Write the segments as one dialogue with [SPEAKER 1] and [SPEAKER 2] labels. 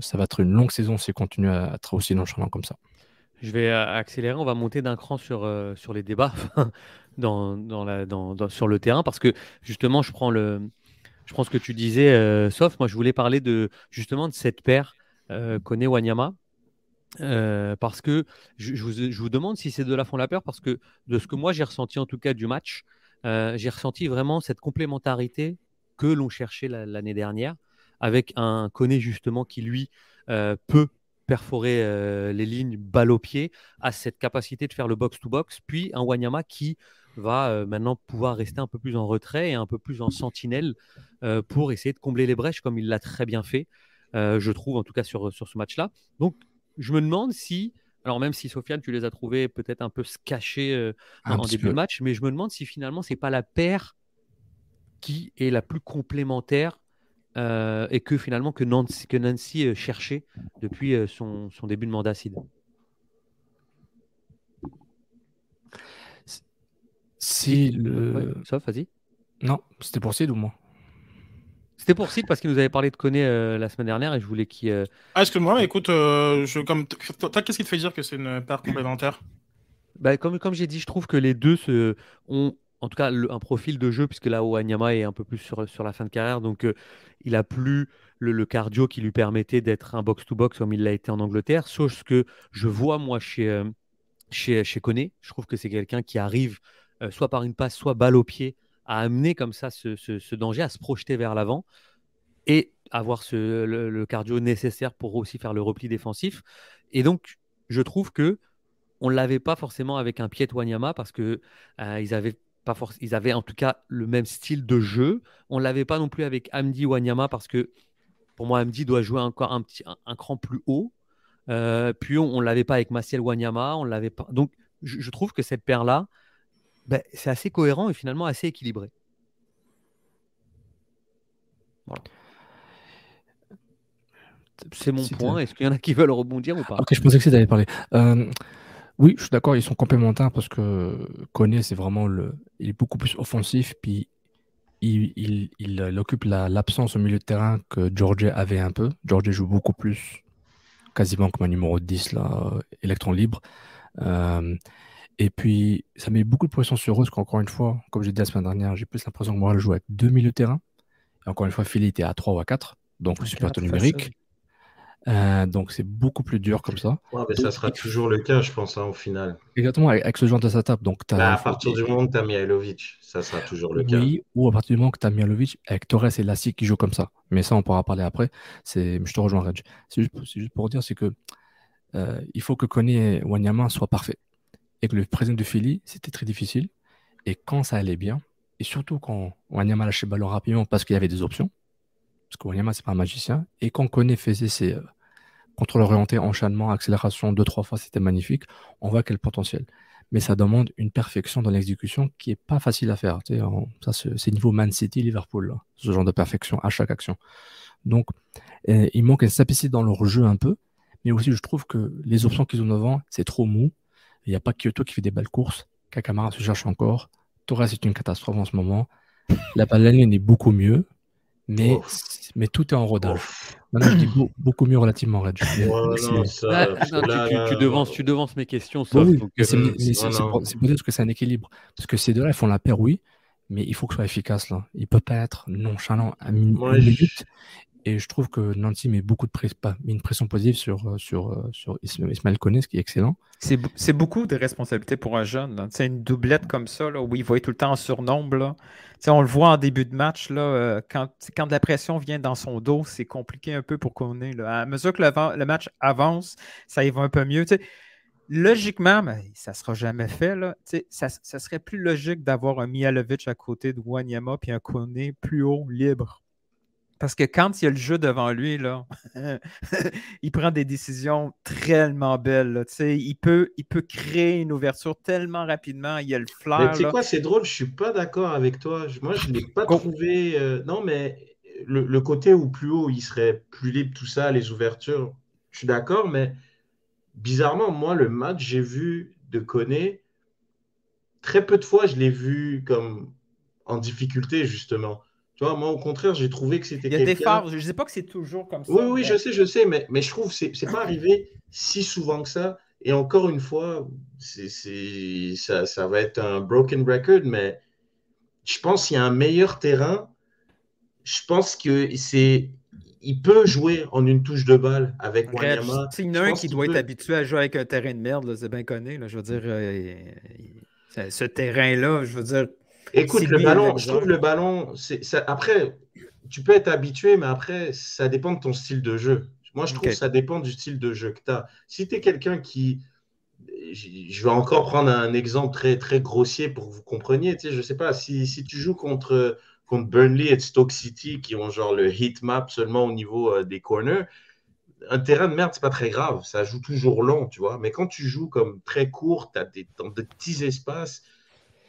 [SPEAKER 1] Ça va être une longue saison si on continue à être aussi nonchalant comme ça.
[SPEAKER 2] Je vais euh, accélérer, on va monter d'un cran sur, euh, sur les débats dans, dans la, dans, sur le terrain parce que justement, je prends, le, je prends ce que tu disais, euh, sauf moi, je voulais parler de, justement de cette paire euh, Kone-Wanyama euh, parce que je, je vous, je vous demande si c'est de la fond la peur parce que de ce que moi j'ai ressenti en tout cas du match, j'ai ressenti vraiment cette complémentarité que l'on cherchait la- l'année dernière avec un Kone justement qui lui euh, peut perforer euh, les lignes balle au pied, a cette capacité de faire le box-to-box, puis un Wanyama qui va euh, maintenant pouvoir rester un peu plus en retrait et un peu plus en sentinelle euh, pour essayer de combler les brèches comme il l'a très bien fait, je trouve en tout cas sur, sur ce match-là. Donc je me demande si, alors même si Sofiane, tu les as trouvés peut-être un peu
[SPEAKER 1] Un
[SPEAKER 2] en début
[SPEAKER 1] peu.
[SPEAKER 2] de match, mais je me demande si finalement c'est pas la paire qui est la plus complémentaire euh, et que finalement que Nancy, que Nancy euh, cherchait depuis euh, son, son début de mandat Sid.
[SPEAKER 1] Si le.
[SPEAKER 2] Ouais, Sauf, vas-y.
[SPEAKER 1] Non, c'était pour Sid ou moi
[SPEAKER 2] C'était pour Sid parce qu'il nous avait parlé de Koné euh, la semaine dernière et je voulais qu'il. euh,
[SPEAKER 3] Ah, excuse-moi, mais écoute, euh, je, comme toi, qu'est-ce qui te fait dire que c'est une paire complémentaire?
[SPEAKER 2] Bah, comme comme j'ai dit, je trouve que les deux se, ont en tout cas un profil de jeu puisque là Wanyama est un peu plus sur, sur la fin de carrière donc euh, il a plus le, cardio qui lui permettait d'être un box-to-box comme il l'a été en Angleterre. Sauf ce que je vois moi chez, euh, chez, chez Koné. Je trouve que c'est quelqu'un qui arrive euh, soit par une passe, soit balle au pied à amener comme ça ce, ce- danger, à se projeter vers l'avant et avoir le cardio nécessaire pour aussi faire le repli défensif. Et donc, je trouve que on l'avait pas forcément avec un Piet Wanyama parce que euh, ils avaient pas forc- ils avaient en tout cas le même style de jeu. On l'avait pas non plus avec Amdi Wanyama parce que pour moi Amdi doit jouer encore un petit un, un cran plus haut. Euh, puis on, l'avait pas avec Maciel Wanyama, on l'avait pas. Donc je, je trouve que cette paire là, c'est assez cohérent et finalement assez équilibré. Voilà. C'est mon point. Est-ce qu'il y en a qui veulent rebondir ou pas?
[SPEAKER 1] Ok, je pensais que c'était d'aller parler. Euh, oui, je suis d'accord, ils sont complémentaires parce que Koné, c'est vraiment le. Il est beaucoup plus offensif, puis il, il, il, il occupe la- l'absence au milieu de terrain que George avait un peu. George joue beaucoup plus, quasiment comme un numéro 10, là, euh, électron libre. Euh, et puis, ça met beaucoup de pression sur eux, parce qu'encore une fois, comme j'ai dit la semaine dernière, j'ai plus l'impression que Montréal joue avec deux milieux de terrain. Et encore une fois, Philly était à 3 ou à 4, donc
[SPEAKER 4] À
[SPEAKER 1] super numérique. Euh, donc c'est beaucoup plus dur comme ça.
[SPEAKER 4] Ouais, mais ça sera toujours le cas, je pense, hein, au final.
[SPEAKER 1] Exactement, avec, avec ce genre de setup. Donc, t'as-
[SPEAKER 4] Bah, à partir du moment où tu as Mihailovic, ça sera toujours le cas.
[SPEAKER 1] Oui, ou à partir du moment que tu as Mialovic avec Torres et Lassi qui jouent comme ça. Mais ça, on pourra parler après. Je te rejoins, Reg. C'est juste, pour dire, c'est que euh, il faut que Koné et Wanyama soient parfaits. Et que le président de Philly, c'était très difficile. Et quand ça allait bien, et surtout quand Wanyama lâchait le ballon rapidement parce qu'il y avait des options, parce que Wanyama, c'est pas un magicien, et quand Koné faisait ses contrôles orientés, enchaînement, accélération deux, trois fois, c'était magnifique, on voit quel potentiel mais ça demande une perfection dans l'exécution qui est pas facile à faire. Tu sais, ça, c'est niveau Man City, Liverpool, ce genre de perfection à chaque action. Donc, euh, il manque une simplicité dans leur jeu un peu, mais aussi je trouve que les options qu'ils ont devant, c'est trop mou. Il n'y a pas Kyoto qui fait des belles courses, Kakamara se cherche encore, Torres est une catastrophe en ce moment, la Paladine est beaucoup mieux, mais,
[SPEAKER 4] Ouf.
[SPEAKER 1] mais tout est en rodage. Maintenant, je dis beau- beaucoup mieux relativement,
[SPEAKER 4] non, ça,
[SPEAKER 2] Ah, non,
[SPEAKER 4] là,
[SPEAKER 2] tu, devances, tu devances mes questions,
[SPEAKER 1] Oui,
[SPEAKER 2] sauf.
[SPEAKER 1] oui, c'est
[SPEAKER 2] euh,
[SPEAKER 1] pour, pour dire que c'est un équilibre. Parce que ces deux-là, ils font la paire, oui, mais il faut que ce soit efficace. Là. Il ne peut pas être nonchalant à minute. Et je trouve que Nancy met beaucoup de pas, une pression positive sur, euh, sur, euh, sur Isma- Ismaël Koné, ce qui est excellent.
[SPEAKER 5] C'est beaucoup de responsabilités pour un jeune. une doublette comme ça, là, où il va tout le temps en surnombre. là. On le voit en début de match, là, euh, quand, quand la pression vient dans son dos, c'est compliqué un peu pour Koné. là. À mesure que le, match avance, ça y va un peu mieux. Logiquement, mais ça ne sera jamais fait. Là, ça, ça serait plus logique d'avoir un Mihalovic à côté de Wanyama puis un Koné plus haut, libre. Parce que quand il y a le jeu devant lui, là, il prend des décisions tellement belles. là. Il peut, il peut créer une ouverture tellement rapidement. Il y a le flair.
[SPEAKER 4] tu sais quoi, c'est drôle, je suis pas d'accord avec toi. Moi, je l'ai pas trouvé. euh, Non, mais le, le côté où plus haut, il serait plus libre, tout ça, les ouvertures, je suis d'accord, mais bizarrement, moi, le match, j'ai vu de Koné, très peu de fois, je l'ai vu comme en difficulté, justement. Tu vois, moi, au contraire, j'ai trouvé que c'était
[SPEAKER 5] Il y a des phares. Je ne dis pas que c'est toujours comme ça.
[SPEAKER 4] Oui, oui,
[SPEAKER 5] mais-
[SPEAKER 4] je sais, je sais, mais, mais je trouve que c'est c'est pas arrivé si souvent que ça. Et encore une fois, c'est, c'est- ça, ça va être un broken record, mais je pense qu'il y a un meilleur terrain. Je pense que c'est, il peut jouer en une touche de balle avec Wanyama.
[SPEAKER 5] sais, a un qui doit être habitué à jouer avec un terrain de merde, c'est bien connu. là, je veux dire, euh, ce, ce terrain-là, je veux dire,
[SPEAKER 4] Écoute, le ballon, je trouve le ballon, ça, après, tu peux être habitué, mais après, ça dépend de ton style de jeu. Moi, je trouve que ça dépend du style de jeu que tu as. Si tu es quelqu'un qui. Je je vais encore prendre un exemple très, très grossier pour que vous compreniez. Tu sais, je sais pas, si, si tu joues contre, contre Burnley et Stoke City, qui ont genre le heat map seulement au niveau euh, des corners, un terrain de merde, c'est pas très grave. Ça joue toujours long, tu vois. Mais quand tu joues comme très court, tu as des, dans de petits espaces,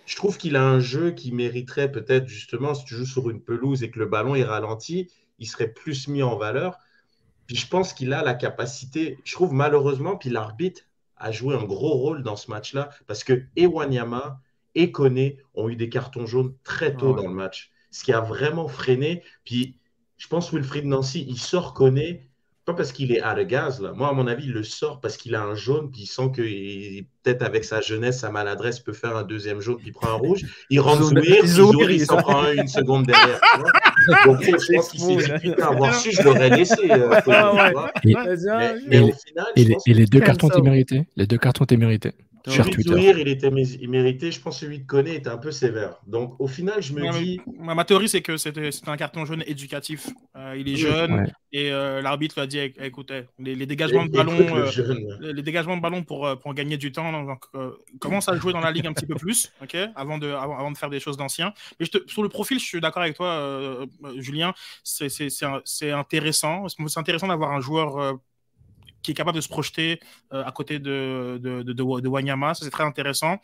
[SPEAKER 4] je trouve qu'il a un jeu qui mériterait peut-être justement, si tu joues sur une pelouse et que le ballon est ralenti, il serait plus mis en valeur. Puis je pense qu'il a la capacité, je trouve malheureusement, puis l'arbitre a joué un gros rôle dans ce match-là, parce que et Wanyama et Koné ont eu des cartons jaunes très tôt
[SPEAKER 5] Ah ouais.
[SPEAKER 4] dans le match, ce qui a vraiment freiné. Puis je pense Wilfried Nancy, il sort Koné, pas parce qu'il est à de gaz, là. Moi, à mon avis, il le sort parce qu'il a un jaune, puis il sent que peut-être avec sa jeunesse, sa maladresse, peut faire un deuxième jaune, puis il prend un rouge. Il rentre
[SPEAKER 5] Zouir,
[SPEAKER 4] il s'en prend un une seconde derrière. Donc, je pense qu'il s'est dit, putain, avoir su, je l'aurais laissé. euh,
[SPEAKER 5] Ah ouais.
[SPEAKER 1] Et-
[SPEAKER 5] Vas-y,
[SPEAKER 4] Mais, mais
[SPEAKER 1] Et
[SPEAKER 4] au
[SPEAKER 1] les-
[SPEAKER 4] final,
[SPEAKER 1] Et
[SPEAKER 4] je
[SPEAKER 1] les,
[SPEAKER 4] pense
[SPEAKER 1] et les deux cartons étaient mérités. Les deux cartons étaient mérités. Twitter.
[SPEAKER 4] Il était mé- mérité. Je pense que celui de Koné était un peu sévère. Donc, au final, je me
[SPEAKER 2] Ouais,
[SPEAKER 4] dis,
[SPEAKER 2] Ma, ma théorie, c'est que c'était un carton jaune éducatif. Euh, il est jeune
[SPEAKER 1] Ouais.
[SPEAKER 2] et euh, l'arbitre lui a dit éc- écoutez, les, les dégagements de ballon.
[SPEAKER 4] le
[SPEAKER 2] euh, les dégagements de ballon pour, pour gagner du temps. Donc, euh, commence à jouer dans la ligue un petit peu plus, ok, avant de, avant, avant de faire des choses d'anciens. Mais je te- sur le profil, je suis d'accord avec toi, Julien. C'est intéressant. C'est intéressant d'avoir un joueur euh, qui est capable de se projeter euh, à côté de, de, de, de- de Wanyama. Ça, c'est très intéressant.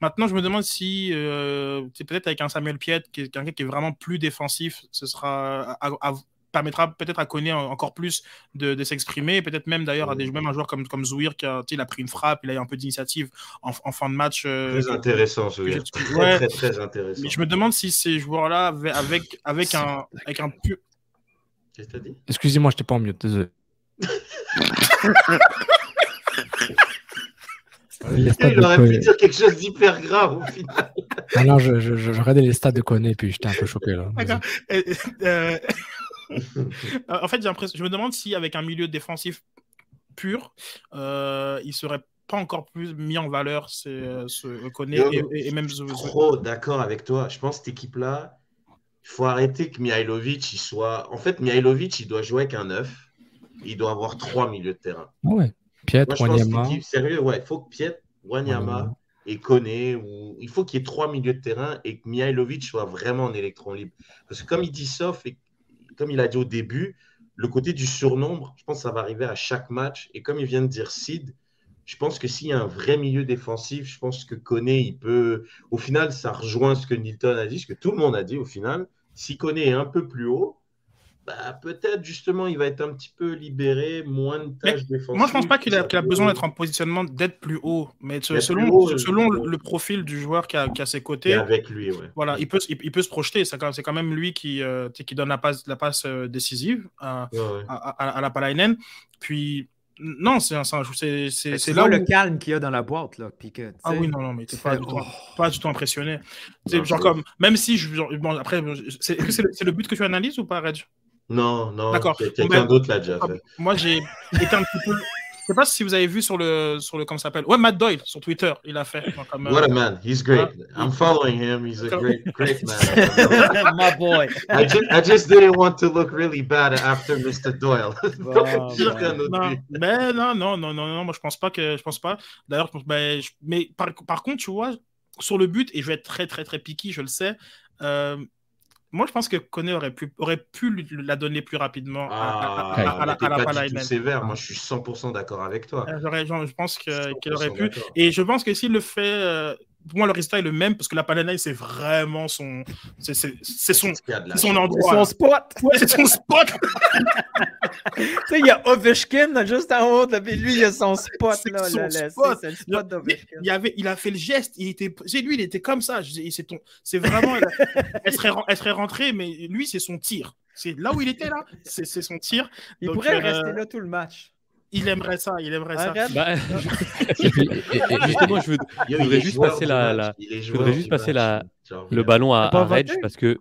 [SPEAKER 2] Maintenant, je me demande si, euh, c'est peut-être avec un Samuel Piet, qui est quelqu'un qui est vraiment plus défensif, ce sera à- à- permettra peut-être à Koné encore plus de, de s'exprimer, peut-être même d'ailleurs à des même un joueur comme, comme Zouir qui a, il a pris une frappe, il a eu un peu d'initiative en, en fin de match. euh,
[SPEAKER 4] Très intéressant,
[SPEAKER 2] j'ai-
[SPEAKER 4] Très,
[SPEAKER 2] ouais.
[SPEAKER 4] très, très intéressant.
[SPEAKER 2] mais je me demande si ces joueurs-là, avec, avec, avec un, avec un pu-
[SPEAKER 4] Qu'est-ce que t'as dit?
[SPEAKER 1] Excusez-moi, je n'étais pas en mute, désolé.
[SPEAKER 4] Il aurait pu dire quelque chose d'hyper grave au final.
[SPEAKER 1] Ah non, je, je, je regardais les stats de Koné puis j'étais un peu choqué là.
[SPEAKER 2] D'accord. Euh, euh, en fait, j'ai l'impression, je me demande si avec un milieu défensif pur, euh, il serait pas encore plus mis en valeur c'est, euh, ce Koné et, et- et même
[SPEAKER 4] je trop d'accord avec toi. Je pense que cette équipe-là, il faut arrêter que Mihailovic, il soit. En fait, Mihailovic, il doit jouer avec un 9. Il doit avoir trois milieux de terrain.
[SPEAKER 1] Ah ouais. Piet,
[SPEAKER 4] Moi,
[SPEAKER 1] Wanyama.
[SPEAKER 4] sérieux, ouais, il faut que Piet, Wanyama et Koné, ou... il faut qu'il y ait trois milieux de terrain et que Mihailovic soit vraiment en électron libre. Parce que comme il dit Sof, et comme il a dit au début, le côté du surnombre, je pense que ça va arriver à chaque match. Et comme il vient de dire Sid, je pense que s'il y a un vrai milieu défensif, je pense que Koné, il peut. Au final, ça rejoint ce que Nilton a dit, ce que tout le monde a dit au final. Si Koné est un peu plus haut, bah, peut-être justement il va être un petit peu libéré, moins de
[SPEAKER 2] Mais
[SPEAKER 4] tâches défensives.
[SPEAKER 2] Moi, je pense pas qu'il a, qu'il a besoin d'être en positionnement d'être plus haut, mais selon,
[SPEAKER 4] haut,
[SPEAKER 2] selon le, le profil du joueur qui a, qui a ses
[SPEAKER 4] Et
[SPEAKER 2] côtés,
[SPEAKER 4] avec lui, ouais.
[SPEAKER 2] voilà, il peut, se- il, il peut se projeter. C'est quand, c'est quand même lui qui, euh, qui donne la passe, la passe euh, décisive à,
[SPEAKER 4] Ouais, ouais.
[SPEAKER 2] à, à- à la Palainen. Puis, non, c'est un- c'est là
[SPEAKER 5] le calme qu'il y a dans la boîte, là. Puis que,
[SPEAKER 2] Ah oui, non, non, mais
[SPEAKER 5] tu
[SPEAKER 2] t'es pas,
[SPEAKER 5] fais,
[SPEAKER 2] du tout-
[SPEAKER 5] oh.
[SPEAKER 2] pas du tout impressionné. Genre comme, même si, je, bon, après, c'est, est-ce que c'est le, c'est le but que tu analyses ou pas, Reg?
[SPEAKER 4] Non, non,
[SPEAKER 2] D'accord.
[SPEAKER 4] quelqu'un
[SPEAKER 2] ben,
[SPEAKER 4] d'autre l'a déjà fait.
[SPEAKER 2] Moi, j'ai été un petit peu. Je sais pas si vous avez vu sur le, sur le comment ça s'appelle? Ouais, Matt Doyle sur Twitter, il a fait. Donc, comme, euh,
[SPEAKER 4] What a man, he's great.
[SPEAKER 2] Ah.
[SPEAKER 4] I'm following him. He's a great, great man.
[SPEAKER 5] My boy.
[SPEAKER 4] I just, I just didn't want to look really bad after Mr. Doyle. Un autre
[SPEAKER 2] Non, mais non, non, non, non, non, moi je pense pas que je pense pas. D'ailleurs, je pense- ben, mais par, par contre, tu vois, sur le but, et je vais être très, très, très piqué, je le sais. euh, Moi, je pense que Koné aurait pu, aurait pu lui- la donner plus rapidement à-
[SPEAKER 4] Ah,
[SPEAKER 2] à- à- à la- la
[SPEAKER 4] pas du tout sévère. Moi, je suis 100% d'accord avec toi.
[SPEAKER 2] Genre, Je pense que- qu'il
[SPEAKER 4] 100%
[SPEAKER 2] aurait pu. Et je pense que s'il le fait, euh, pour moi, le résultat est le même parce que la Palainen, c'est vraiment son. C'est c'est- c'est son,
[SPEAKER 4] y
[SPEAKER 2] c'est son endroit.
[SPEAKER 5] Son
[SPEAKER 2] là.
[SPEAKER 5] spot.
[SPEAKER 2] Ouais, c'est son spot.
[SPEAKER 5] tu sais, il y a Ovechkin juste en haut de lui, il a son spot.
[SPEAKER 2] C'est
[SPEAKER 5] Là,
[SPEAKER 2] son
[SPEAKER 5] là, là,
[SPEAKER 2] spot.
[SPEAKER 5] C'est c'est le
[SPEAKER 2] Il,
[SPEAKER 5] spot d'Ovechkin.
[SPEAKER 2] il avait, il a fait le geste. Il était, c'est lui, il était comme ça. C'est ton, c'est vraiment. elle, elle serait, elle serait rentrée, mais lui, c'est son tir. C'est là où il était là. C'est c'est son tir.
[SPEAKER 5] Il
[SPEAKER 2] Donc,
[SPEAKER 5] pourrait
[SPEAKER 2] euh,
[SPEAKER 5] rester là tout le match.
[SPEAKER 2] Il aimerait ça. Il aimerait ça.
[SPEAKER 6] Bah, justement, je voudrais juste passer la- je voudrais juste passer la- le ballon à, à Reg parce que